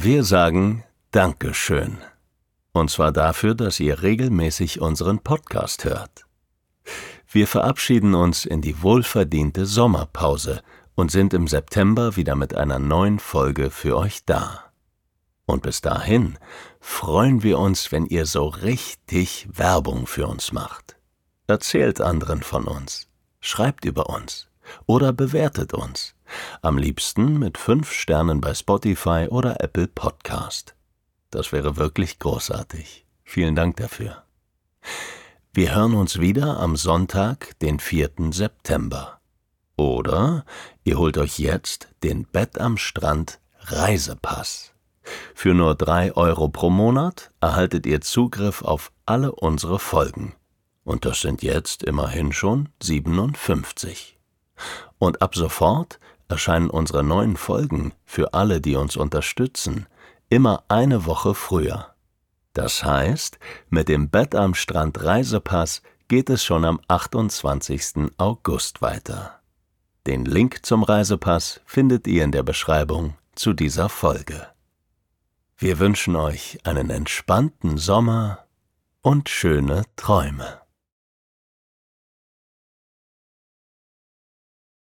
Wir sagen Dankeschön. Und zwar dafür, dass ihr regelmäßig unseren Podcast hört. Wir verabschieden uns in die wohlverdiente Sommerpause und sind im September wieder mit einer neuen Folge für euch da. Und bis dahin freuen wir uns, wenn ihr so richtig Werbung für uns macht. Erzählt anderen von uns, schreibt über uns oder bewertet uns. Am liebsten mit fünf Sternen bei Spotify oder Apple Podcast. Das wäre wirklich großartig. Vielen Dank dafür. Wir hören uns wieder am Sonntag, den 4. September. Oder ihr holt euch jetzt den Bett am Strand Reisepass. Für nur drei Euro pro Monat erhaltet ihr Zugriff auf alle unsere Folgen. Und das sind jetzt immerhin schon 57. Und ab sofort erscheinen unsere neuen Folgen für alle, die uns unterstützen, immer eine Woche früher. Das heißt, mit dem Bett am Strand Reisepass geht es schon am 28. August weiter. Den Link zum Reisepass findet ihr in der Beschreibung zu dieser Folge. Wir wünschen euch einen entspannten Sommer und schöne Träume.